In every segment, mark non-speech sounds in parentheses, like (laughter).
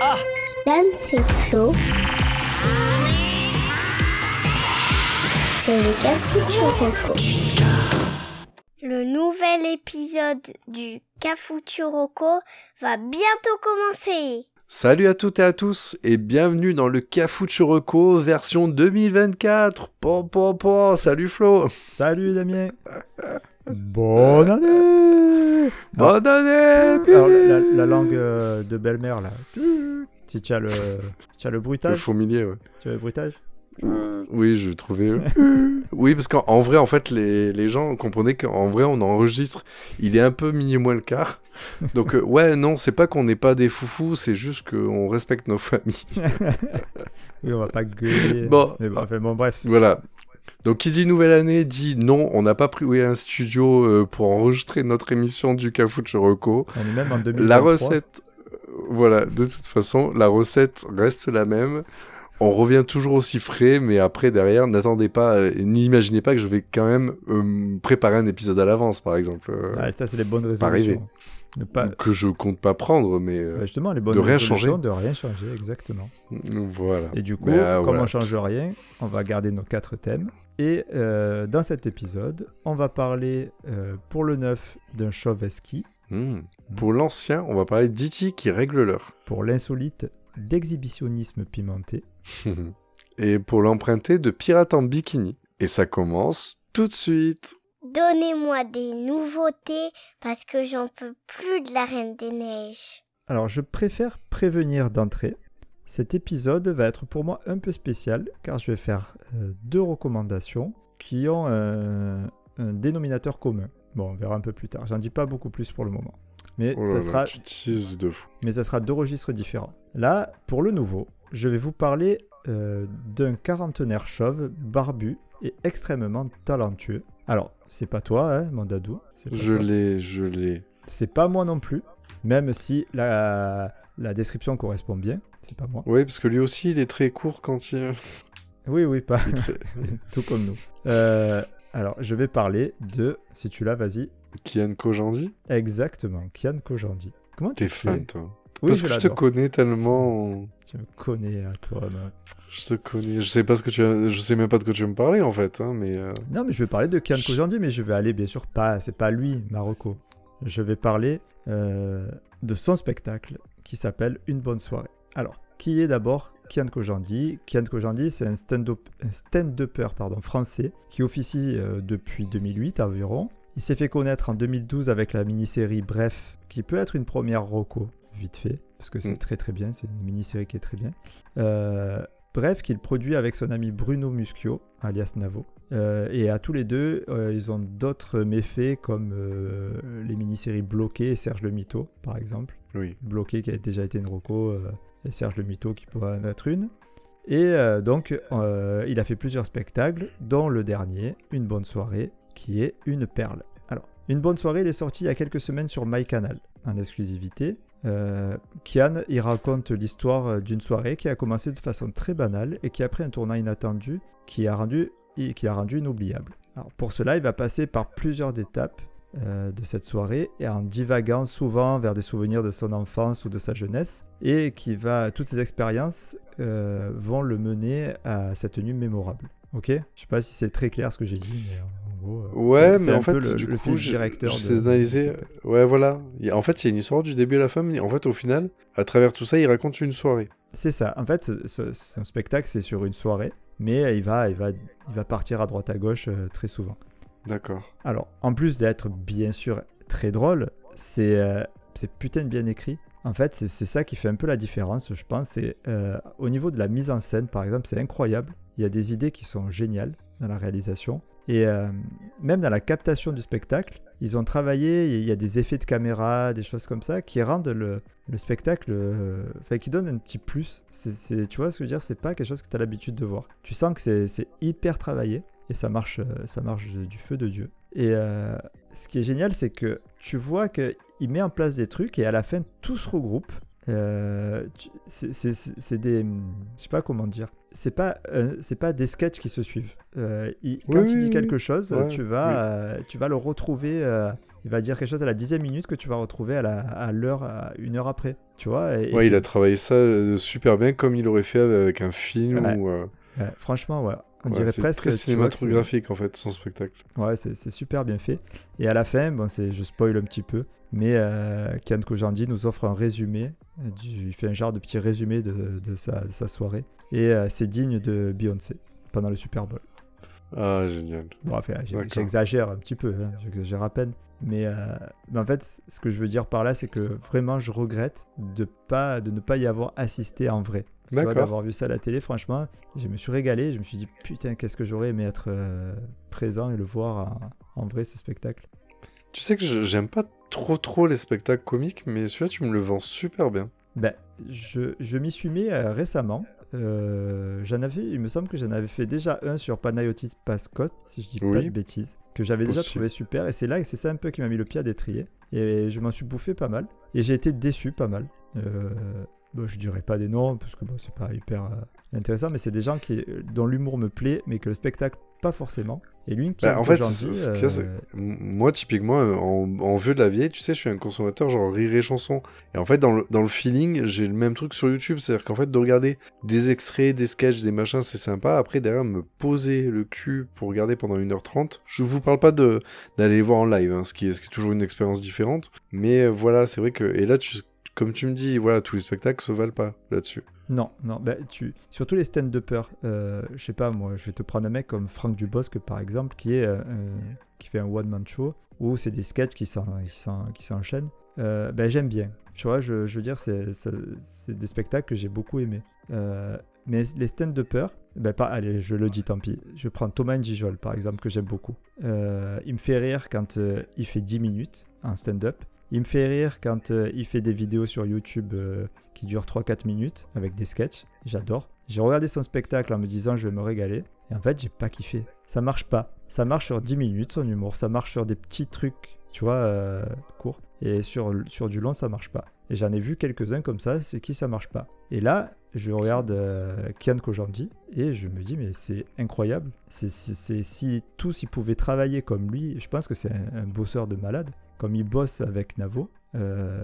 Dame, c'est Flo. C'est le Cafuturoco. Le nouvel épisode du Cafuturoco va bientôt commencer. Salut à toutes et à tous et bienvenue dans le Cafuturoco version 2024. Po, po, po. Salut Flo. Salut Damien. Bonne année Bonne année. Alors, la, la langue euh, de belle-mère là. Si tu as le, tu as le Le bruitage, fourmilier, ouais. tu as le bruitage? Oui, je trouvais. (laughs) oui, parce qu'en en vrai, en fait, les, les gens comprenaient qu'en vrai, on enregistre. Il est un peu minuit moins le quart. Donc, euh, ouais, non, c'est pas qu'on n'est pas des foufous, c'est juste qu'on respecte nos familles. (laughs) Oui, on va pas gueuler. Bon. Mais bon, enfin, bon, bref. Voilà. Donc, qui dit nouvelle année dit non, on n'a pas pris un studio euh, pour enregistrer notre émission du Cafuturoco. On est même en 2023. La recette, euh, voilà, de toute façon, la recette reste la même. On revient toujours aussi frais, mais après, derrière, n'attendez pas, euh, n'imaginez pas que je vais quand même euh, préparer un épisode à l'avance, par exemple. Ah, ça, c'est les bonnes résolutions. Pas... Que je compte pas prendre, mais euh, Bah, justement, les bonnes de rien changer. de rien changer, exactement. voilà. Et du coup, euh, comme voilà. on change rien, on va garder nos quatre thèmes. Et euh, dans cet épisode, on va parler euh, pour le neuf d'un chauve ski, Hmm. Pour l'ancien, on va parler d'E.T. qui règle l'heure. pour l'insolite d'exhibitionnisme pimenté, (laughs) Et pour l'emprunter de pirate en bikini. Et ça commence tout de suite. Donnez-moi des nouveautés parce que j'en peux plus de la Reine des Neiges. Alors, je préfère prévenir d'entrée. Cet épisode va être pour moi un peu spécial car je vais faire euh, deux recommandations qui ont euh, un dénominateur commun. Bon, on verra un peu plus tard. J'en dis pas beaucoup plus pour le moment. Mais, Oh là ça là, sera, de fou. mais ça sera deux registres différents. Là, pour le nouveau, je vais vous parler euh, d'un quarantenaire chauve, barbu et extrêmement talentueux. Alors, c'est pas toi, hein, mon dadou. c'est pas Je l'ai, je l'ai. C'est pas moi non plus, même si la, la description correspond bien. C'est pas moi. Oui, parce que lui aussi, il est très court quand il... (laughs) Oui, oui, pas. très- (laughs) Tout comme nous. Euh, alors, je vais parler de, si tu l'as, vas-y. Kian Kojandi Exactement, Kian Kojandi. Comment tu T'es fan, toi Oui, Parce que je te connais tellement... Tu me connais à toi. non Je te connais. Je sais pas ce que tu as... Je sais même pas de quoi tu veux me parler, en fait, hein, mais... euh, Non, mais je vais parler de Kian Je- Kojandi, mais je vais aller, bien sûr, pas. C'est pas lui, Marocco. Je vais parler euh, de son spectacle qui s'appelle Une bonne soirée. Alors, qui est d'abord Kian Kojandi? Kian Kojandi, c'est un stand-upper pardon, français qui officie euh, depuis 2008 environ. Il s'est fait connaître en 2012 avec la mini-série Bref, qui peut être une première roco, vite fait, parce que c'est Mm. très très bien, c'est une mini-série qui est très bien. Euh, bref, qu'il produit avec son ami Bruno Muschio, alias Navo. Euh, et à tous les deux, euh, ils ont d'autres méfaits comme les mini-séries Bloqué et Serge le Mito, par exemple. Oui. Bloqué qui a déjà été une roco et Serge le Mito qui pourra en être une. Et donc, il a fait plusieurs spectacles, dont le dernier, Une bonne soirée, qui est une perle. Alors, Une bonne soirée, il est sorti il y a quelques semaines sur MyCanal, en exclusivité. Euh, Kian, il raconte l'histoire euh, d'une soirée qui a commencé de façon très banale et qui a pris un tournant inattendu qui a rendu, qui l'a rendu inoubliable. Alors pour cela, il va passer par plusieurs étapes euh, de cette soirée et en divaguant souvent vers des souvenirs de son enfance ou de sa jeunesse et qui va toutes ces expériences vont le mener à cette nuit mémorable. Ok? Je sais pas si c'est très clair ce que j'ai dit, mais gros. euh, Ouais, mais en fait, le, du le coup, fil je- directeur. je de- sais analyser. du spectacle. Ouais, voilà. En fait, il y a une histoire du début à la fin, mais en fait, au final, à travers tout ça, il raconte une soirée. C'est ça. En fait, ce, ce spectacle, c'est sur une soirée, mais il va, il va, il va partir à droite à gauche euh, très souvent. D'accord. Alors, en plus d'être bien sûr très drôle, c'est euh, putain de bien écrit. En fait, c'est c'est ça qui fait un peu la différence, je pense. C'est euh, au niveau de la mise en scène, par exemple, c'est incroyable. Il y a des idées qui sont géniales dans la réalisation. Et euh, même dans la captation du spectacle, ils ont travaillé, il y a des effets de caméra, des choses comme ça, qui rendent le, le spectacle, euh, enfin, qui donnent un petit plus. Tu vois ce que je veux dire? C'est pas quelque chose que tu as l'habitude de voir. Tu sens que c'est- hyper travaillé et ça marche, euh, ça marche du feu de Dieu. Et ce qui est génial, c'est que tu vois qu'il met en place des trucs et à la fin, tout se regroupe. Euh, c'est- des. Je sais pas comment dire. C'est pas, euh, c'est pas des sketchs qui se suivent. Euh, il- quand il dit quelque chose, Ouais, tu, vas, euh, tu vas le retrouver il va dire quelque chose à la dixième minute que tu vas retrouver à la- à l'heure, à une heure après. Tu vois et- et Ouais, il a travaillé ça super bien comme il aurait fait avec un film Ouais. ou. ouais, franchement, ouais. On ouais, dirait presque. très cinématographique en fait, son spectacle. Ouais, c'est c'est super bien fait. Et à la fin, bon, c'est, je spoil un petit peu, mais euh, Kian Kojandi nous offre un résumé. euh, du- il fait un genre de petit résumé de, de sa, de sa soirée. Et euh, c'est digne de Beyoncé pendant le Super Bowl. Ah, génial. Bon, enfin, j'exagère un petit peu, hein, j'exagère à peine. Mais, euh, mais en fait, ce que je veux dire par là, c'est que vraiment, je regrette de, pas, de ne pas y avoir assisté en vrai. D'avoir vu ça à la télé, franchement, je me suis régalé. Je me suis dit, putain, qu'est-ce que j'aurais aimé être présent et le voir en, en vrai, ce spectacle. Tu sais que j'aime pas trop trop les spectacles comiques, mais celui-là, tu me le vends super bien. Ben, je, je m'y suis mis euh, récemment. Euh, j'en avais, il me semble que j'en avais fait déjà un sur Panayotis Pascot, si je dis pas de bêtises, que j'avais déjà trouvé super. Et c'est là, c'est ça un peu qui m'a mis le pied à d'étrier. Et je m'en suis bouffé pas mal. Et j'ai été déçu pas mal. Euh, bon, je dirais pas des noms parce que bon, c'est pas hyper euh, intéressant, mais c'est des gens qui, dont l'humour me plaît, mais que le spectacle pas forcément. Et lui, qui Bah, en fait, euh, Moi, typiquement, euh, en, en vieux de la vieille, tu sais, je suis un consommateur genre rire et chanson. Et en fait, dans le, dans le feeling, j'ai le même truc sur YouTube. C'est-à-dire qu'en fait, de regarder des extraits, des sketchs, des machins, c'est sympa. Après, derrière, me poser le cul pour regarder pendant 1h30. Je vous parle pas de d'aller voir en live, hein, ce, qui est, ce qui est toujours une expérience différente. Mais euh, voilà, c'est vrai que. Et là, tu, comme tu me dis, voilà, tous les spectacles se valent pas là-dessus. Non, non, bah, tu... surtout les stand-uppers, euh, je sais pas, moi, je vais te prendre un mec comme Franck Dubosc, par exemple, qui, est, euh, euh, qui fait un one-man show, où c'est des sketchs qui s'en- qui s'en- qui s'enchaînent. Euh, ben, j'aime bien, tu vois, je, veux dire, c'est des spectacles que j'ai beaucoup aimés. Euh, mais les stand-uppers, ben pas, allez, je le dis, tant pis. Je prends Thomas Njijol, par exemple, que j'aime beaucoup. Il me fait rire quand il fait 10 minutes en stand-up. Il me fait rire quand euh, il fait des vidéos sur YouTube euh, qui durent 3-4 minutes avec des sketchs. J'adore. J'ai regardé son spectacle en me disant je vais me régaler. Et en fait, j'ai pas kiffé. Ça marche pas. Ça marche sur 10 minutes son humour. Ça marche sur des petits trucs, tu vois, euh, courts. Et sur, du long, ça marche pas. Et j'en ai vu quelques-uns comme ça, c'est qui ça marche pas. Et là, je regarde euh, Kian et je me dis, mais c'est incroyable. C'est, si tous ils pouvaient travailler comme lui, je pense que c'est un bosseur de malade, comme il bosse avec Navo. euh,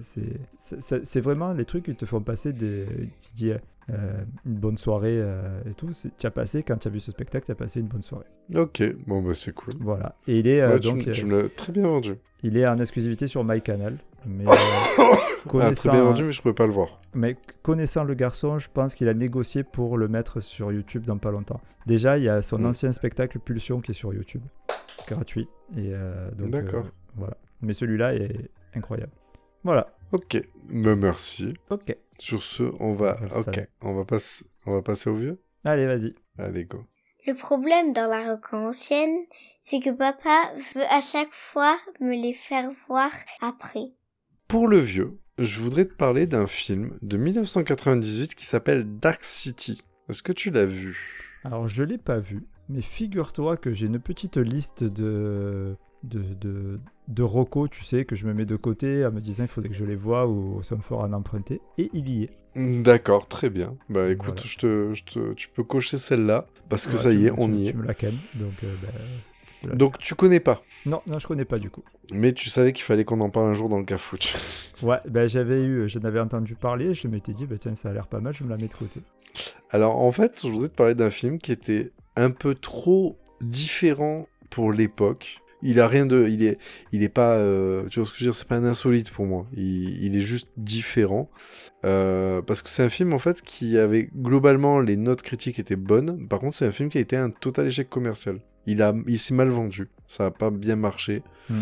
c'est- vraiment les trucs qui te font passer des. Tu dis euh, une bonne soirée euh, et tout. Tu as passé, quand tu as vu ce spectacle, tu as passé une bonne soirée. Ok, bon, bah c'est cool. Voilà. Et il est, Ouais, donc, tu me l'as très bien vendu. il est en exclusivité sur MyCanal. Mais, (coughs) Ah, très bien vendu, mais je pouvais pas le voir. mais connaissant le garçon, je pense qu'il a négocié pour le mettre sur YouTube dans pas longtemps. Déjà, il y a son Mm. ancien spectacle Pulsion qui est sur YouTube, gratuit. Et euh, donc, D'accord. euh, voilà. Mais celui-là est incroyable. Voilà. Ok, bah, merci. Ok. Sur ce, on va, Ça ok, va. on va passer, on va passer au vieux? Allez, vas-y. Allez go. Le problème dans la rock ancienne, c'est que papa veut à chaque fois me les faire voir après. Pour le vieux, je voudrais te parler d'un film de 1998 qui s'appelle Dark City. Est-ce que tu l'as vu? Alors, je l'ai pas vu, mais figure-toi que j'ai une petite liste de de, de, de recos, tu sais, que je me mets de côté en me disant il faudrait que je les voie ou ça me fera en emprunter. Et il y est. D'accord, très bien. Bah écoute, Voilà. je te, je te- tu peux cocher celle-là parce que Ouais, ça tu y est, me- on tu- y Tu est. me la cannes, donc euh, tu la- Donc tu connais pas, Non, non, je connais pas du coup. mais tu savais qu'il fallait qu'on en parle un jour dans le cafouche. (laughs) Ouais, ben j'avais eu, j'en avais entendu parler, je m'étais dit, bah tiens, ça a l'air pas mal, je me la mets de côté. Alors en fait, je voudrais te parler d'un film qui était un peu trop différent pour l'époque. Il a rien de, il est, il est pas, euh, tu vois ce que je veux dire, c'est pas un insolite pour moi. Il, il est juste différent Euh, parce que c'est un film en fait qui avait globalement les notes critiques étaient bonnes. Par contre, c'est un film qui a été un total échec commercial. Il a, il s'est mal vendu. Ça a pas bien marché. Mhm.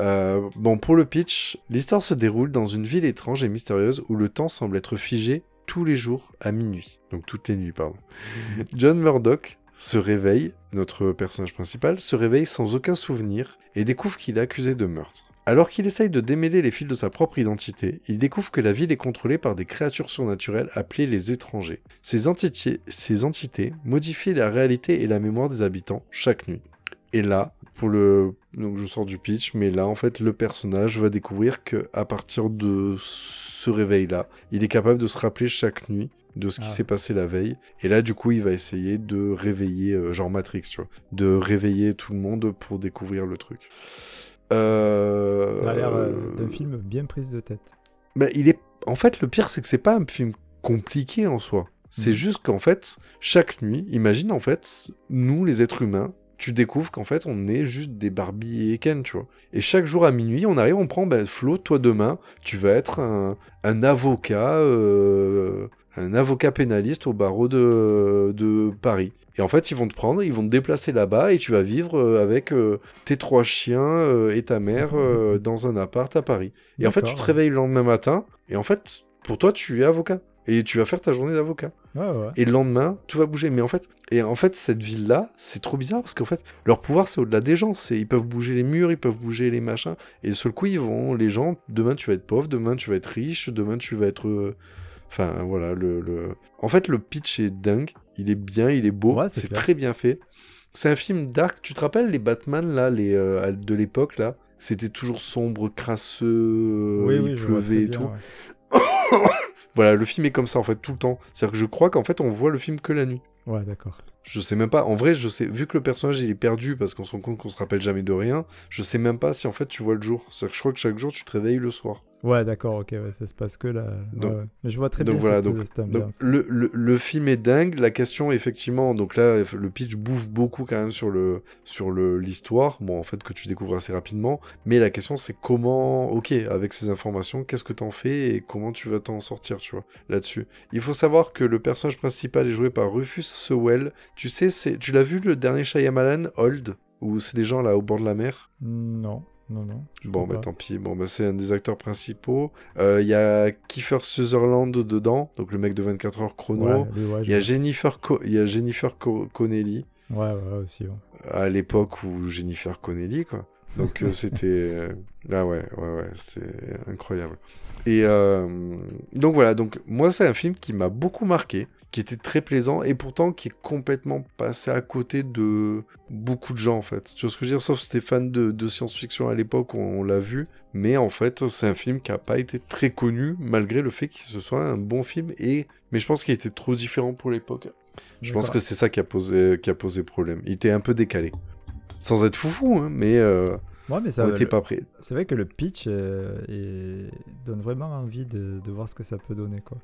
Euh, bon, pour le pitch, l'histoire se déroule dans une ville étrange et mystérieuse où le temps semble être figé tous les jours à minuit. Donc toutes les nuits, pardon. (laughs) John Murdoch se réveille, notre personnage principal, se réveille sans aucun souvenir et découvre qu'il est accusé de meurtre. Alors qu'il essaye de démêler les fils de sa propre identité, il découvre que la ville est contrôlée par des créatures surnaturelles appelées les étrangers. Ces entités, modifient la réalité et la mémoire des habitants chaque nuit. Et là, pour le, donc je sors du pitch, mais là en fait le personnage va découvrir que à partir de ce réveil-là, il est capable de se rappeler chaque nuit de ce qui Ah. s'est passé la veille. Et là, du coup, il va essayer de réveiller, euh, genre Matrix, tu vois, de réveiller tout le monde pour découvrir le truc. Euh, Ça a l'air euh, d'un film bien prise de tête. bah, il est. En fait, le pire, c'est que c'est pas un film compliqué en soi. C'est Mhm. juste qu'en fait, chaque nuit, imagine en fait, nous les êtres humains, tu découvres qu'en fait, on est juste des Barbie et Ken, tu vois. Et chaque jour à minuit, on arrive, on prend, ben, Flo, toi demain, tu vas être un, un avocat, euh, un avocat pénaliste au barreau de, de Paris. Et en fait, ils vont te prendre, ils vont te déplacer là-bas et tu vas vivre euh, avec euh, tes trois chiens euh, et ta mère euh, (laughs) dans un appart à Paris. Et en fait, tu te réveilles le lendemain matin et en fait, pour toi, tu es avocat. Et tu vas faire ta journée d'avocat. Ouais, ouais. Et le lendemain, tout va bouger. Mais en fait, et en fait, cette ville-là, c'est trop bizarre parce qu'en fait, leur pouvoir, c'est au-delà des gens. C'est, ils peuvent bouger les murs, ils peuvent bouger les machins. Et de seul coup, ils vont, les gens, demain, tu vas être pauvre, demain, tu vas être riche, demain, tu vas être. Euh, Enfin, voilà, le, le. En fait, le pitch est dingue. Il est bien, il est beau. Ouais, c'est très bien fait. C'est un film dark. Tu te rappelles les Batman, là, les, euh, de l'époque, là? C'était toujours sombre, crasseux, oui, il oui, pleuvait et bien, tout. ouais. (coughs) Voilà, le film est comme ça, en fait, tout le temps. C'est-à-dire que je crois qu'en fait, on voit le film que la nuit. Ouais, d'accord. Je sais même pas. En vrai, je sais. Vu que le personnage il est perdu parce qu'on se rend compte qu'on se rappelle jamais de rien, je sais même pas si en fait tu vois le jour. C'est-à-dire que je crois que chaque jour tu te réveilles le soir. Ouais, d'accord, ok, ouais, ça se passe que là. Ouais, Donc- ouais. Mais je vois très donc bien voilà, cette, donc- cette Donc le, le, le film est dingue. La question effectivement, donc là le pitch bouffe beaucoup quand même sur le sur le l'histoire. Bon en fait que tu découvres assez rapidement. Mais la question c'est comment, ok, avec ces informations, qu'est-ce que t'en fais et comment tu vas t'en sortir, tu vois, là-dessus. Il faut savoir que le personnage principal est joué par Rufus Sewell. Tu sais, c'est tu l'as vu le dernier Shyamalan, Old, où c'est des gens là au bord de la mer? Non, non, non. Bon, bah pas. tant pis. Bon, bah c'est un des acteurs principaux. Euh, Il y a Kiefer Sutherland dedans, donc le mec de 24 heures chrono. Ouais, lui, ouais, Il y a. Jennifer, Co- y a Jennifer Co- Connelly, Ouais, ouais, aussi. ouais. à l'époque où Jennifer Connelly, quoi. Donc euh, c'était... (laughs) euh, Ah ouais, ouais, ouais, c'était incroyable. Et euh, donc voilà, donc moi c'est un film qui m'a beaucoup marqué, qui était très plaisant et pourtant qui est complètement passé à côté de beaucoup de gens en fait. Tu vois ce que je veux dire? Sauf si t'es fan de, de science-fiction à l'époque, on, on l'a vu, mais en fait c'est un film qui a pas été très connu malgré le fait qu'il se soit un bon film et mais je pense qu'il était trop différent pour l'époque. Je pense que c'est ça qui a posé qui a posé problème. Il était un peu décalé, sans être foufou, hein, mais euh, Ouais, mais ça, on le- pas prêt. c'est vrai que le pitch euh, est- donne vraiment envie de, de voir ce que ça peut donner, quoi.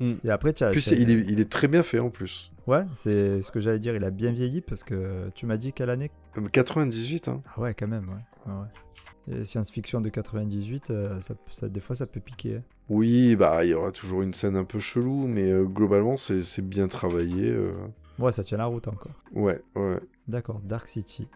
Mm. Et après, tu as- il, est, il est très bien fait en plus. Ouais, c'est ce que j'allais dire, il a bien vieilli parce que tu m'as dit quelle année? Euh, 98, hein. Ah ouais, quand même, ouais. Et science-fiction de 98, euh, ça, ça- des fois ça peut piquer. hein. Oui, bah il y aura toujours une scène un peu chelou, mais euh, globalement c'est c'est bien travaillé. euh. Ouais, ça tient la route encore. Ouais, ouais. D'accord, Dark City.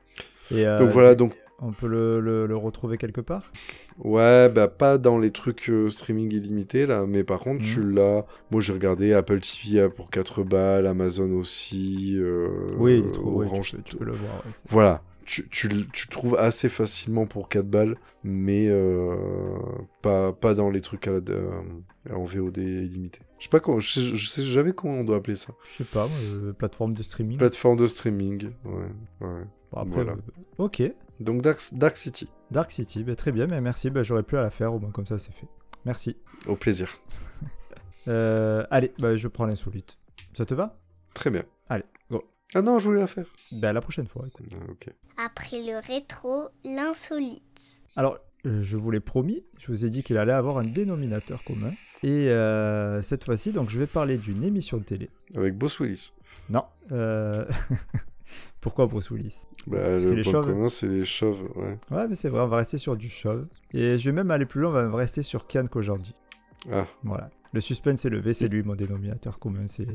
Et euh, donc voilà, donc on peut le, le- le retrouver quelque part? Ouais, bah pas dans les trucs euh, streaming illimités là, mais par contre tu l'as. Moi j'ai regardé Apple TV euh, pour 4 balles, Amazon aussi. euh, Oui, il est trop, ouais, Orange. tu, peux, tu peux le voir. ouais, Voilà, tu, tu, le- tu trouves assez facilement pour 4 balles, mais euh, pas, pas dans les trucs à euh, en VOD illimité. Je sais pas comment, je sais, je sais jamais comment on doit appeler ça. Je sais pas, euh, plateforme de streaming. Plateforme de streaming, ouais, ouais. Bon, après, voilà. ok, Donc Dark, Dark City, Dark City, bah, très bien, mais merci, bah, j'aurais pu à la faire, au moins comme ça c'est fait. Merci. au plaisir. (laughs) Euh, allez, bah, je prends l'insolite. Ça te va? Très bien. Allez, go. Ah non, je voulais la faire. Bah, la prochaine fois, écoute. Ah. Après le rétro, l'insolite. Alors, euh, je vous l'ai promis, je vous ai dit qu'il allait avoir un dénominateur commun. Et euh, cette fois-ci, donc, je vais parler d'une émission de télé. Avec Boss Willis. Non. euh, (laughs) Pourquoi Bruce Willis? Bah, Parce que le les point chauves- commun, c'est les chauves, ouais. Ouais, mais c'est vrai, on va rester sur du chauve. Et je vais même aller plus loin, on va rester sur Kian Kojandi. Ah, Voilà. Le suspense est levé, c'est lui mon dénominateur commun. C'est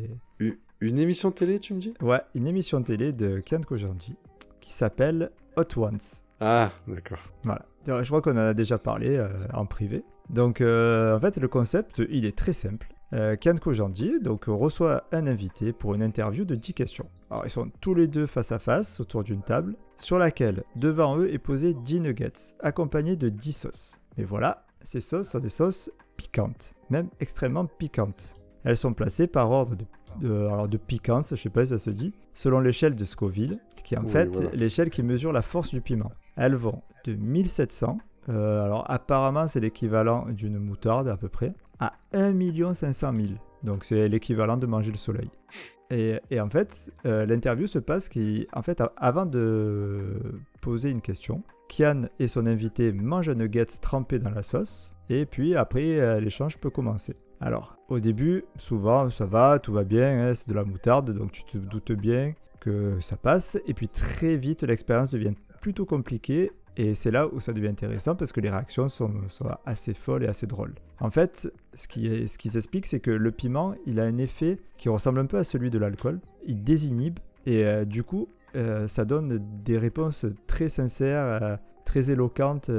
une émission télé, tu me dis? Ouais, une émission télé de Kian Kojandi qui s'appelle Hot Ones. Ah, d'accord. Voilà. Je crois qu'on en a déjà parlé euh, en privé. Donc, euh, en fait, le concept, il est très simple. Euh, Kian Kojandi donc, reçoit un invité pour une interview de 10 questions. Alors, ils sont tous les deux face à face autour d'une table sur laquelle, devant eux, est posé 10 nuggets, accompagnés de 10 sauces. Et voilà, ces sauces sont des sauces piquantes, même extrêmement piquantes. Elles sont placées par ordre de, de- alors de piquance, je sais pas si ça se dit, selon l'échelle de Scoville, qui est en Oui, fait voilà. l'échelle qui mesure la force du piment. Elles vont de 1700, euh, alors apparemment c'est l'équivalent d'une moutarde à peu près, à 1 500 000. Donc c'est l'équivalent de manger le soleil. Et, en fait, euh, l'interview se passe qui, en fait, avant de poser une question, Kian et son invité mangent un nugget trempé dans la sauce. Et puis après, euh, l'échange peut commencer. Alors, au début, souvent, ça va, tout va bien, hein, c'est de la moutarde, donc tu te doutes bien que ça passe. Et puis très vite, l'expérience devient plutôt compliquée. Et c'est là où ça devient intéressant parce que les réactions sont, sont assez folles et assez drôles. En fait, ce qui, ce qui s'explique, c'est que le piment, il a un effet qui ressemble un peu à celui de l'alcool. Il désinhibe et euh, du coup, euh, ça donne des réponses très sincères, euh, très éloquentes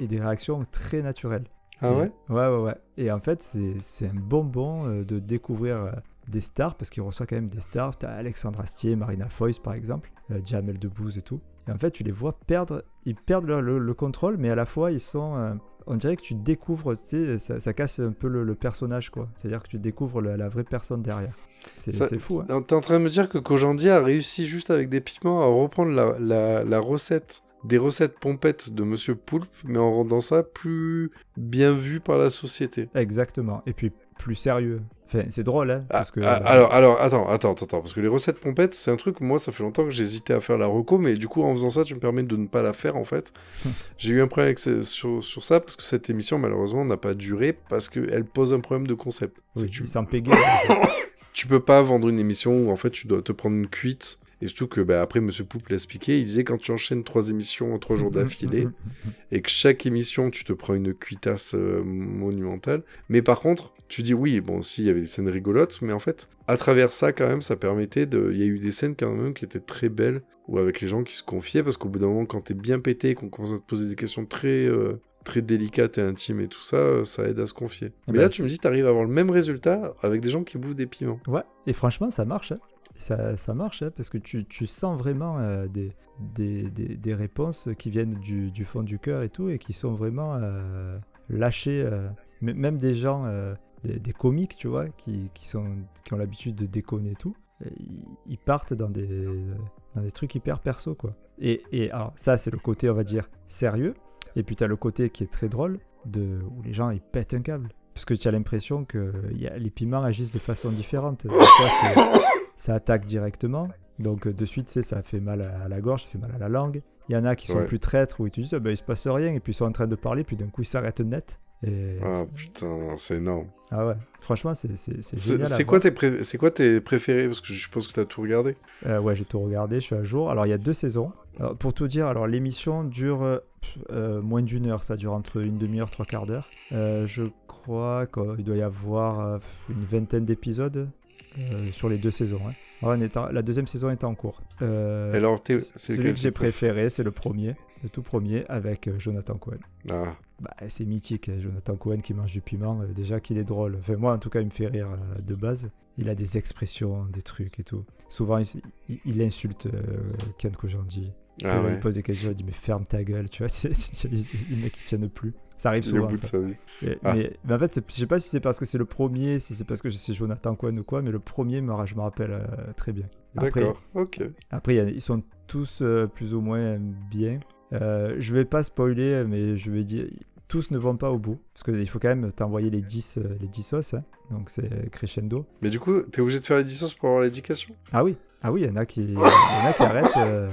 et des réactions très naturelles. Ah ouais? Ouais, ouais, ouais. Et en fait, c'est un bonbon de découvrir des stars, parce qu'il reçoit quand même des stars. T'as Alexandre Astier, Marina Foïs par exemple, Jamel Debbouze et tout. Et en fait, tu les vois perdre, ils perdent le, contrôle, mais à la fois, ils sont. on dirait que tu découvres, tu sais, ça, casse un peu le, personnage, quoi. C'est-à-dire que tu découvres la, vraie personne derrière. C'est fou. Hein. T'es en train de me dire que Kojandi a réussi juste avec des piments à reprendre la, la, recette des recettes pompettes de Monsieur Poulpe, mais en rendant ça plus bien vu par la société. Exactement. Et puis plus sérieux. Enfin, c'est drôle, hein parce que, ah, alors, alors, attends, attends, attends, parce que les recettes pompettes, c'est un truc, moi, ça fait longtemps que j'hésitais à faire la reco, mais du coup, en faisant ça, tu me permets de ne pas la faire, en fait. J'ai eu un problème avec sur, sur, ça, parce que cette émission, malheureusement, n'a pas duré, parce qu'elle pose un problème de concept. Oui, tu... s'en (coughs) tu peux pas vendre une émission où en fait tu dois te prendre une cuite. Et surtout que bah, après, Monsieur Pouple l'a expliqué, il disait quand tu enchaînes trois émissions en trois jours d'affilée, et que chaque émission, tu te prends une cuitasse euh, monumentale. Mais par contre, tu dis oui, bon, si, il y avait des scènes rigolotes, mais en fait, à travers ça, quand même, ça permettait de. Il y a eu des scènes quand même qui étaient très belles, ou avec les gens qui se confiaient, parce qu'au bout d'un moment, quand t'es bien pété, qu'on commence à te poser des questions très. Euh, très délicate et intime et tout ça, euh, ça aide à se confier. Mais bah, là, tu me dis, tu arrives à avoir le même résultat avec des gens qui bouffent des piments. Ouais, et franchement, ça marche. Hein. Ça, ça, marche, hein, parce que tu, tu sens vraiment euh, des, des, des, réponses qui viennent du, du, fond du cœur et tout, et qui sont vraiment euh, lâchées. même des gens, des, des, comiques, tu vois, qui, qui, sont, qui ont l'habitude de déconner et tout, ils partent dans des, dans des trucs hyper perso, quoi. Et, et alors, ça, c'est le côté, on va dire, sérieux. Et puis tu as le côté qui est très drôle, de, où les gens ils pètent un câble. Parce que tu as l'impression que y a, les piments agissent de façon différente. ça attaque directement. Donc de suite, ça fait mal à la gorge, ça fait mal à la langue. Il y en a qui sont plus traîtres où ils te disent ah, ben, il se passe rien et puis ils sont en train de parler, puis d'un coup ils s'arrêtent net. Et... Ah putain, c'est énorme. Ah ouais, franchement, c'est génial. C'est quoi, tes quoi tes préférés? Parce que je suppose que tu as tout regardé. Euh, ouais, j'ai tout regardé, je suis à jour. Alors il y a deux saisons. pour tout dire, alors l'émission dure euh, moins d'une heure, ça dure entre une demi-heure, trois quarts d'heure. Euh, je crois qu'il doit y avoir une vingtaine d'épisodes sur les deux saisons. Hein. Ah, la deuxième saison est en cours. Alors, celui que j'ai préféré, c'est le premier, le tout premier, avec Jonathan Cohen. Ah. Bah, c'est mythique, hein, Jonathan Cohen qui mange du piment. Euh, déjà qu'il est drôle. Enfin, moi, en tout cas, il me fait rire euh, de base. Il a des expressions, des trucs et tout. Souvent, il, insulte euh, Ken Kojandi. Ah Il pose des questions, il dit Mais ferme ta gueule, tu vois. (laughs) le mec, il tient plus. Ça arrive souvent. Ah. Mais, en fait, je sais pas si c'est parce que c'est le premier, si c'est parce que c'est Jonathan Cohen ou quoi, mais le premier, je me rappelle très bien. D'accord, ok. Après, ils sont tous plus ou moins bien. Euh, je vais pas spoiler, mais je vais dire, tous ne vont pas au bout. Parce qu'il faut quand même t'envoyer les 10, euh, les 10 sauces. Hein. donc c'est crescendo. Mais du coup, t'es obligé de faire les 10 sauces pour avoir l'éducation? Ah oui, ah oui, il y en a qui, (laughs) y en a qui arrêtent euh,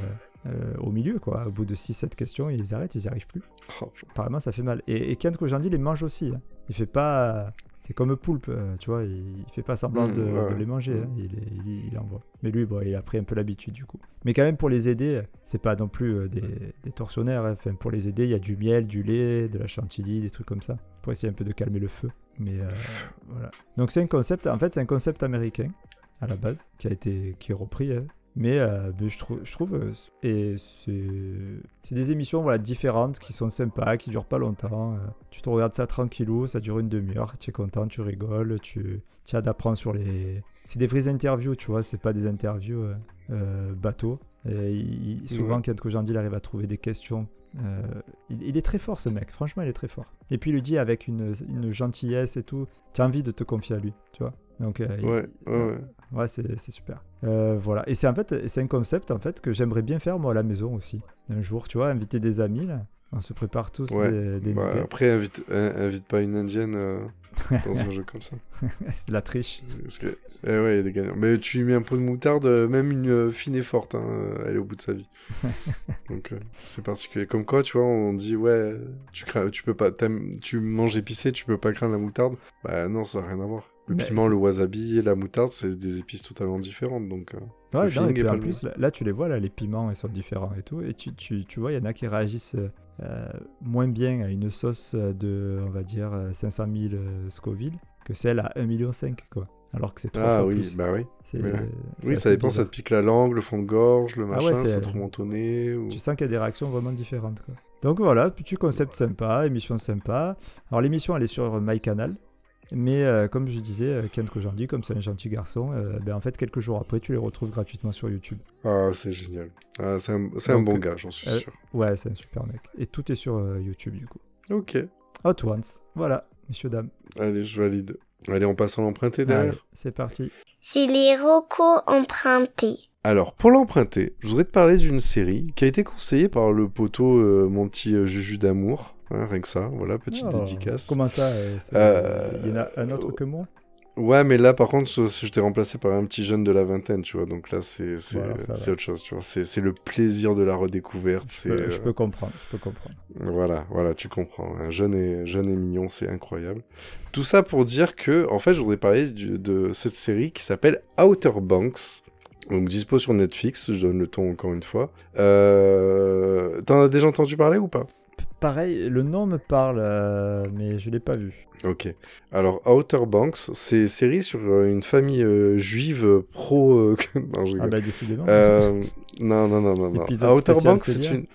au milieu, quoi. Au bout de 6-7 questions, ils arrêtent, ils n'y arrivent plus. Oh. Apparemment, ça fait mal. Et, et Ken Kojandi les mange aussi. Hein. Il fait pas c'est comme poulpe, euh, tu vois, il, fait pas semblant mmh, de, les manger, hein, il, il, envoie. Mais lui, bon, il a pris un peu l'habitude du coup. Mais quand même, pour les aider, c'est pas non plus euh, des, tortionnaires. Hein. Enfin, pour les aider, il y a du miel, du lait, de la chantilly, des trucs comme ça, pour essayer un peu de calmer le feu. Mais euh, voilà. Donc c'est un concept, en fait, c'est un concept américain à la base, qui a été qui est repris hein, mais, euh, je, trouve, je trouve euh, et c'est des émissions voilà, différentes qui sont sympas, qui durent pas longtemps. Euh. tu te regardes ça tranquillou, ça dure une demi-heure, tu es content, tu rigoles, tu, tu as d'apprendre sur les. C'est des vraies interviews, tu vois, c'est pas des interviews bateaux. Et souvent, quand Kojandi il arrive à trouver des questions il, est très fort ce mec, franchement il est très fort. Et puis il le dit avec une, une gentillesse et tout, tu as envie de te confier à lui, tu vois. Donc, ouais, ouais, ouais. ouais c'est super. Euh, voilà. Et c'est en fait, c'est un concept en fait que j'aimerais bien faire moi à la maison aussi. Un jour, tu vois, inviter des amis là. On se prépare tous Ouais. des, des Bah, après, invite, in- invite pas une indienne euh, (laughs) dans un jeu comme ça. (laughs) C'est la triche. Parce que, eh ouais, il y a des gagnants. Mais tu lui mets un peu de moutarde, euh, même une euh, fine et forte, hein, euh, elle est au bout de sa vie. (laughs) Donc euh, c'est particulier. Comme quoi, tu vois, on dit ouais, tu crains, tu peux pas, tu manges épicé, tu peux pas craindre la moutarde. Bah non, ça n'a rien à voir. Le Bah, piment, le wasabi et la moutarde, c'est des épices totalement différentes. Donc euh, Ouais, non, et puis en plus, là, là, tu les vois, là, les piments, ils sont différents et tout. Et tu, tu, tu vois, il y en a qui réagissent euh, moins bien à une sauce de, on va dire, euh, 500 000 euh, Scoville que celle à 1,5 million, quoi. Alors que c'est trois ah fois oui, plus. bah oui. C'est Oui, ça dépend, ça te pique la langue, le fond de gorge, le Ah machin, ouais, ça c'est- nez. Ou... Tu sens qu'il y a des réactions vraiment différentes. Quoi. Donc voilà, petit concept sympa, émission sympa. Alors l'émission, elle est sur MyCanal. Mais euh, comme je disais, euh, Ken Kojandi, comme c'est un gentil garçon, euh, ben, en fait, quelques jours après, tu les retrouves gratuitement sur YouTube. Ah, c'est génial. Ah, c'est un, c'est un bon gars, j'en suis euh, sûr. Ouais, c'est un super mec. Et tout est sur euh, YouTube, du coup. Ok, Hot Ones. Voilà, messieurs, dames. allez, je valide. Allez, on passe à l'emprunté derrière. C'est parti. C'est les rocos empruntés. Alors, pour l'emprunter, je voudrais te parler d'une série qui a été conseillée par le poteau, euh, mon petit euh, Juju d'amour. Hein, rien que ça, voilà, petite Oh, dédicace. Comment ça euh, Euh, Il y en a un autre que moi? Ouais, mais là, par contre, je t'ai remplacé par un petit jeune de la vingtaine, tu vois. Donc là, c'est Voilà, autre chose, tu vois. C'est le plaisir de la redécouverte. je peux, je euh, peux comprendre, je peux comprendre. Voilà, voilà, tu comprends. Un jeune et, jeune et mignon, c'est incroyable. Tout ça pour dire que, en fait, je voudrais parler du- de cette série qui s'appelle Outer Banks. Donc, dispo sur Netflix, je donne le ton encore une fois. Euh... T'en as déjà entendu parler ou pas? Pareil, le nom me parle, euh, mais je l'ai pas vu. Ok. Alors, Outer Banks, c'est une série sur euh, une famille euh, juive pro... euh, (laughs) non, Ah bah décidément. Non, non, non, non, Outer Banks, c'est une...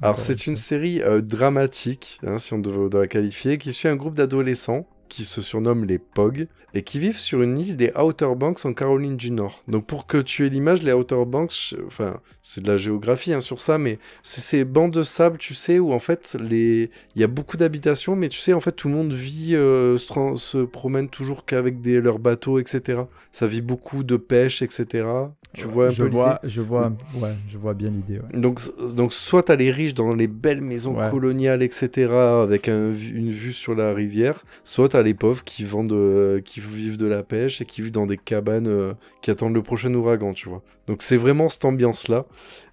Alors, c'est une série dramatique, hein, si on devait la qualifier, qui suit un groupe d'adolescents qui se surnomment les POG et qui vivent sur une île des Outer Banks en Caroline du Nord. Donc, pour que tu aies l'image, les Outer Banks, enfin, c'est de la géographie hein, sur ça, mais c'est ces bancs de sable, tu sais, où en fait, les... il y a beaucoup d'habitations, mais tu sais, en fait, tout le monde vit, euh, se, promène toujours qu'avec des... leurs bateaux, etc. Ça vit beaucoup de pêche, etc. Tu vois un je peu vois, je vois, ouais, je vois bien l'idée. ouais. donc, donc soit t'as les riches dans les belles maisons coloniales, etc., avec un une vue sur la rivière, soit t'as les pauvres qui vendent, euh, qui vivent de la pêche et qui vivent dans des cabanes euh, qui attendent le prochain ouragan, tu vois. Donc c'est vraiment cette ambiance-là.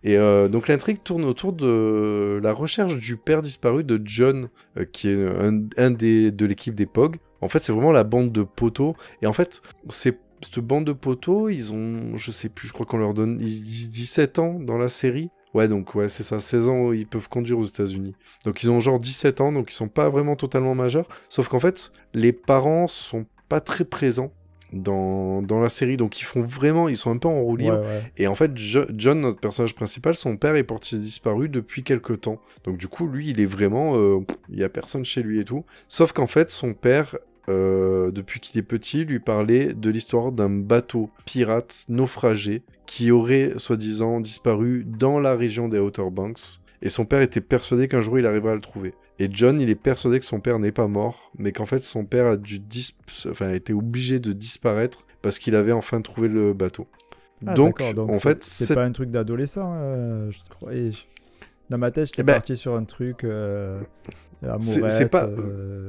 Et euh, donc l'intrigue tourne autour de la recherche du père disparu de John, qui est un, un des, de l'équipe des POG. En fait, c'est vraiment la bande de poteaux. Et en fait, c'est cette bande de poteaux, ils ont, je sais plus, je crois qu'on leur donne ils disent 17 ans dans la série. Ouais, donc ouais, c'est ça, 16 ans, ils peuvent conduire aux États-Unis. Donc ils ont genre 17 ans, donc ils sont pas vraiment totalement majeurs. Sauf qu'en fait, les parents sont pas très présents dans, dans la série, donc ils font vraiment, ils sont un peu en roue libre. Ouais, ouais. Et en fait, Jo- John, notre personnage principal, son père est porté disparu depuis quelques temps. Donc du coup, lui, il est vraiment... euh, Il y a personne chez lui et tout. Sauf qu'en fait, son père, euh, depuis qu'il est petit, lui parlait de l'histoire d'un bateau pirate naufragé qui aurait, soi-disant, disparu dans la région des Outer Banks. Et son père était persuadé qu'un jour il arriverait à le trouver. Et John, il est persuadé que son père n'est pas mort, mais qu'en fait son père a dû dis- enfin, a été obligé de disparaître parce qu'il avait enfin trouvé le bateau. Ah, donc, en fait, c'est pas un truc d'adolescent. euh, je croyais. Dans ma tête, j'étais Eh ben- parti sur un truc euh, C'est- pas- euh.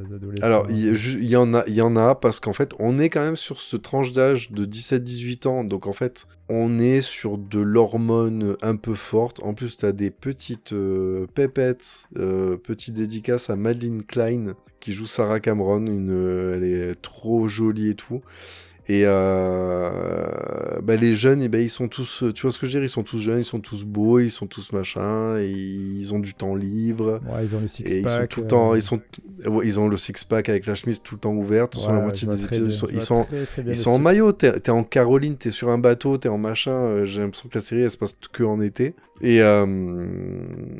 Alors, il y, en a, il y en a parce qu'en fait, on est quand même sur cette tranche d'âge de 17-18 ans. Donc, en fait, on est sur de l'hormone un peu forte. En plus, tu as des petites euh, pépettes, euh, petites dédicaces à Madeline Klein qui joue Sarah Cameron. Une, euh, elle est trop jolie et tout. Et euh, bah, les jeunes, eh ben, ils sont tous, tu vois ce que je veux dire, ils sont tous jeunes, ils sont tous beaux, ils sont tous machin, et ils ont du temps libre. Ouais, ils ont le six Et ils sont pack. tout le temps, euh, ils sont, ils ont le six pack avec la chemise tout le temps ouverte. la moitié des épisodes, ils sont, je ils vois sont, très, très bien ils le sont en maillot. T'es t'es en Caroline, t'es sur un bateau, t'es en machin. euh, J'ai l'impression que la série elle se passe que en été. Et euh,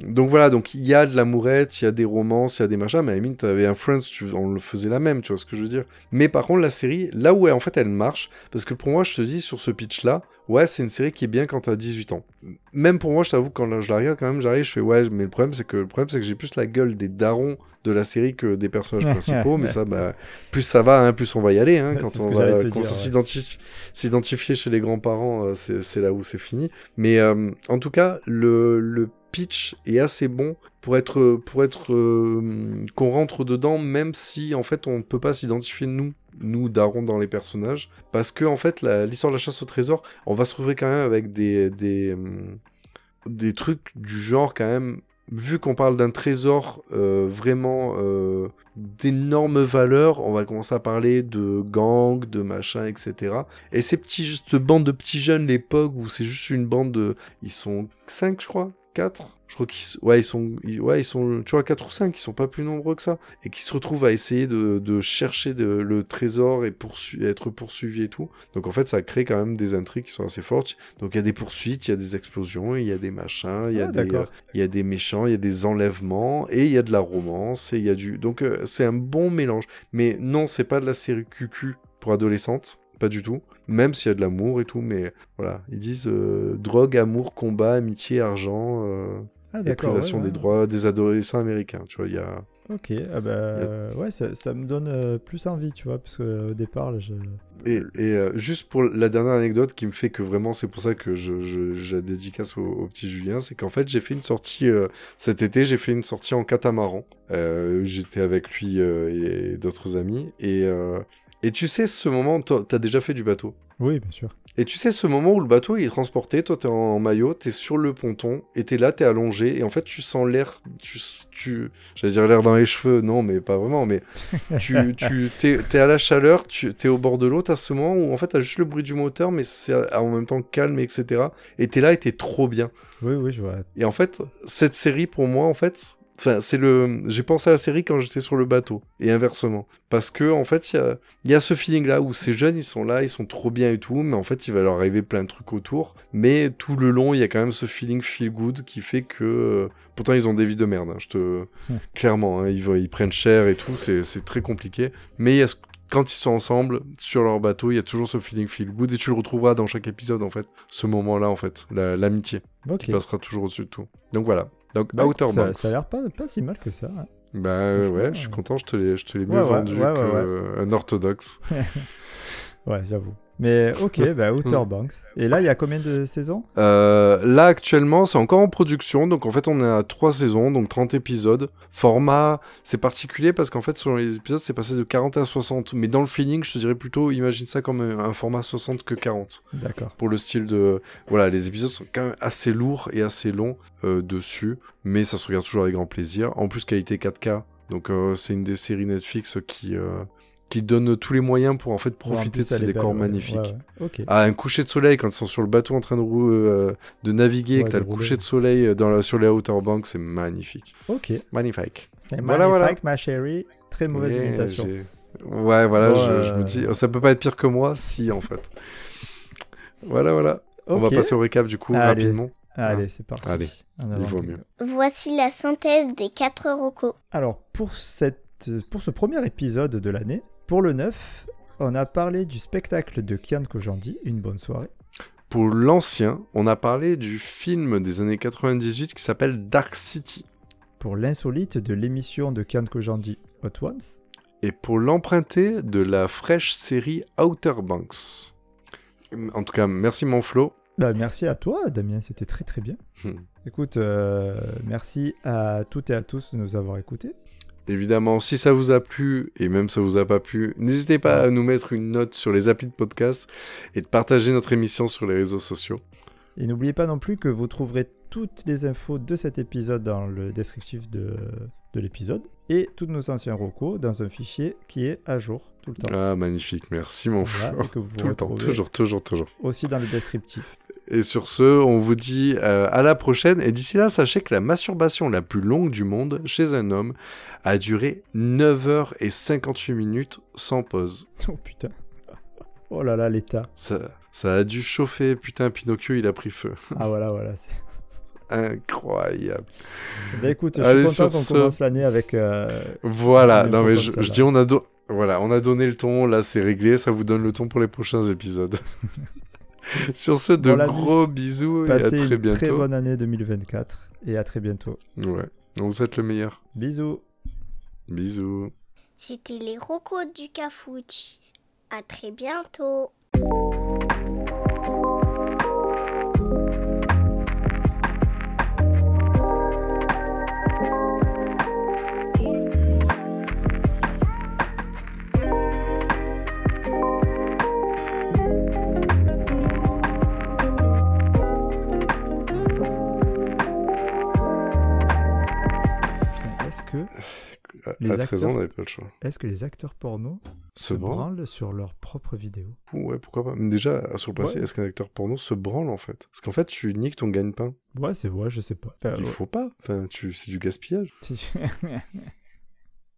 donc voilà, donc il y a de l'amourette, il y a des romances, il y a des machins. Mais limite, t'avais un Friends, tu, on le faisait la même, tu vois ce que je veux dire? Mais par contre, la série, là où elle, en fait elle marche, parce que pour moi, je te dis sur ce pitch-là, ouais, c'est une série qui est bien quand t'as 18 ans. Même pour moi, je t'avoue, quand je la regarde, quand même, j'arrive, je fais ouais, mais le problème, c'est que le problème, c'est que j'ai plus la gueule des darons de la série que des personnages (laughs) principaux. mais ça, bah, plus ça va, hein, plus on va y aller. Hein, quand on va ouais. s'identifier chez les grands-parents, euh, c'est c'est là où c'est fini. Mais euh, en tout cas, le, le pitch est assez bon pour être pour être euh, qu'on rentre dedans même si en fait on ne peut pas s'identifier nous nous darons dans les personnages parce que en fait l'histoire de la chasse au trésor on va se retrouver quand même avec des des, hum, des trucs du genre quand même vu qu'on parle d'un trésor euh, vraiment euh, d'énormes valeurs, on va commencer à parler de gangs, de machins, etc. Et ces petits, cette bande de petits jeunes, l'époque où c'est juste une bande de... Ils sont 5, je crois 4 je crois qu'ils ouais, ils sont ouais, ils sont tu vois 4 ou 5, ils sont pas plus nombreux que ça et qui se retrouvent à essayer de, de chercher de, le trésor et poursu être poursuivis et tout. Donc en fait, ça crée quand même des intrigues qui sont assez fortes. Donc il y a des poursuites, il y a des explosions, il y a des machins, il y a ah, des il y a des méchants, il y a des enlèvements et il y a de la romance et il y a du donc euh, c'est un bon mélange. Mais non, c'est pas de la série QQ pour adolescentes, pas du tout. Même s'il y a de l'amour et tout, mais voilà, ils disent euh, drogue, amour, combat, amitié, argent, euh, ah, et privation des droits des adolescents américains, tu vois, il y a... Ok, ah bah, ouais, ça, ça, me donne euh, plus envie, tu vois, parce qu'au départ, là, je... Et, et juste pour la dernière anecdote qui me fait que vraiment, c'est pour ça que je, je, la dédicace au, petit Julien, c'est qu'en fait, j'ai fait une sortie, cet été, j'ai fait une sortie en catamaran. J'étais avec lui et d'autres amis, et et tu sais, ce moment, toi, t'as déjà fait du bateau Oui, bien sûr. Et tu sais, ce moment où le bateau il est transporté, toi t'es en maillot, t'es sur le ponton, et t'es là, t'es allongé, et en fait tu sens l'air, tu, tu j'allais dire l'air dans les cheveux, non, mais pas vraiment, mais (laughs) tu, tu t'es, à la chaleur, tu t'es au bord de l'eau, t'as ce moment où en fait t'as juste le bruit du moteur, mais c'est en même temps calme, etc. Et t'es là et t'es trop bien. Oui, oui, je vois. Et en fait, cette série pour moi, en fait, Enfin, c'est le. J'ai pensé à la série quand j'étais sur le bateau et inversement, parce que en fait, il y a... y a, ce feeling là où ces jeunes, ils sont là, ils sont trop bien et tout, mais en fait, il va leur arriver plein de trucs autour. Mais tout le long, il y a quand même ce feeling feel good qui fait que. Euh, pourtant, ils ont des vies de merde. Hein, je te clairement, hein, ils, ils prennent cher et tout, c'est très compliqué. Mais il y a quand ils sont ensemble sur leur bateau, il y a toujours ce feeling feel good et tu le retrouveras dans chaque épisode en fait. Ce moment-là en fait, l'amitié qui passera toujours au-dessus de tout. Donc voilà. Donc bah, Outer Banks. Ça, a l'air pas, pas si mal que ça. Bah ouais, je suis content, je te l'ai mieux vendu qu'un orthodoxe. (laughs) ouais, j'avoue. Mais ok, (laughs) bah, Outer hmm. Banks. Et là, il y a combien de saisons? Euh, Là, actuellement, c'est encore en production. Donc, en fait, on est à 3 saisons, donc 30 épisodes. Format, c'est particulier parce qu'en fait, sur les épisodes, c'est passé de 40 à 60. Mais dans le feeling, je te dirais plutôt, imagine ça comme un, format 60 que 40. D'accord. Pour le style de. Voilà, les épisodes sont quand même assez lourds et assez longs euh, dessus. Mais ça se regarde toujours avec grand plaisir. En plus, qualité 4K. Donc, euh, c'est une des séries Netflix qui qui donne tous les moyens pour en fait profiter de ces décors magnifiques. Ah, un coucher de soleil quand ils sont sur le bateau en train de, euh, de naviguer, que tu as le coucher de soleil euh, sur les Outer Banks, c'est magnifique. Ok. Magnifique. Voilà, magnifique, voilà. ma chérie. Très mauvaise imitation. Ouais, voilà, je, me dis, ça peut pas être pire que moi, si en fait. voilà, voilà. On va passer au récap du coup rapidement. Allez, c'est parti. Allez, il vaut mieux. Voici la synthèse des 4 rocos. Alors, pour, cette, pour ce premier épisode de l'année, pour le 9, on a parlé du spectacle de Kian Kojandi, Une bonne soirée. Pour l'ancien, on a parlé du film des années 98 qui s'appelle Dark City. Pour l'insolite de l'émission de Kian Kojandi, Hot Ones. Et pour l'emprunté de la fraîche série Outer Banks. En tout cas, merci mon Flo. Bah, merci à toi, Damien, c'était très très bien. Hmm. Écoute, euh, merci à toutes et à tous de nous avoir écoutés. Évidemment, si ça vous a plu, et même ça vous a pas plu, n'hésitez pas à nous mettre une note sur les applis de podcast et de partager notre émission sur les réseaux sociaux. Et n'oubliez pas non plus que vous trouverez toutes les infos de cet épisode dans le descriptif de, de l'épisode et tous nos anciens recos dans un fichier qui est à jour tout le temps. Ah, magnifique, merci mon frère. tout le temps, toujours, toujours, toujours. Aussi dans le descriptif. Et sur ce, on vous dit euh, à la prochaine. Et d'ici là, sachez que la masturbation la plus longue du monde chez un homme a duré 9h58 minutes sans pause. (laughs) Oh putain. Oh là là, l'état. Ça, ça a dû chauffer. Putain, Pinocchio, il a pris feu. Ah voilà, voilà. (laughs) Incroyable. Bah écoute, je suis content qu'on commence l'année avec. Euh, voilà, non mais je, dis, on a, voilà, on a donné le ton, là c'est réglé, ça vous donne le ton pour les prochains épisodes. (laughs) (laughs) Sur ce, de gros bisous et à très bientôt. Une très bonne année 2024 et à très bientôt. Ouais, vous êtes le meilleur. Bisous. Bisous. C'était les rocos du Cafouche. À très bientôt. Les à 13 ans, on n'avait pas le choix. est-ce que les acteurs porno Se se branle branlent sur leurs propres vidéos Ouais, pourquoi pas. Mais déjà, sur le Ouais. est-ce qu'un acteur porno se branle en fait? Parce qu'en fait, tu niques ton gagne-pain. Ouais, c'est vrai, je sais pas. Enfin, Il ouais. faut pas. Enfin, tu... c'est du gaspillage. (laughs)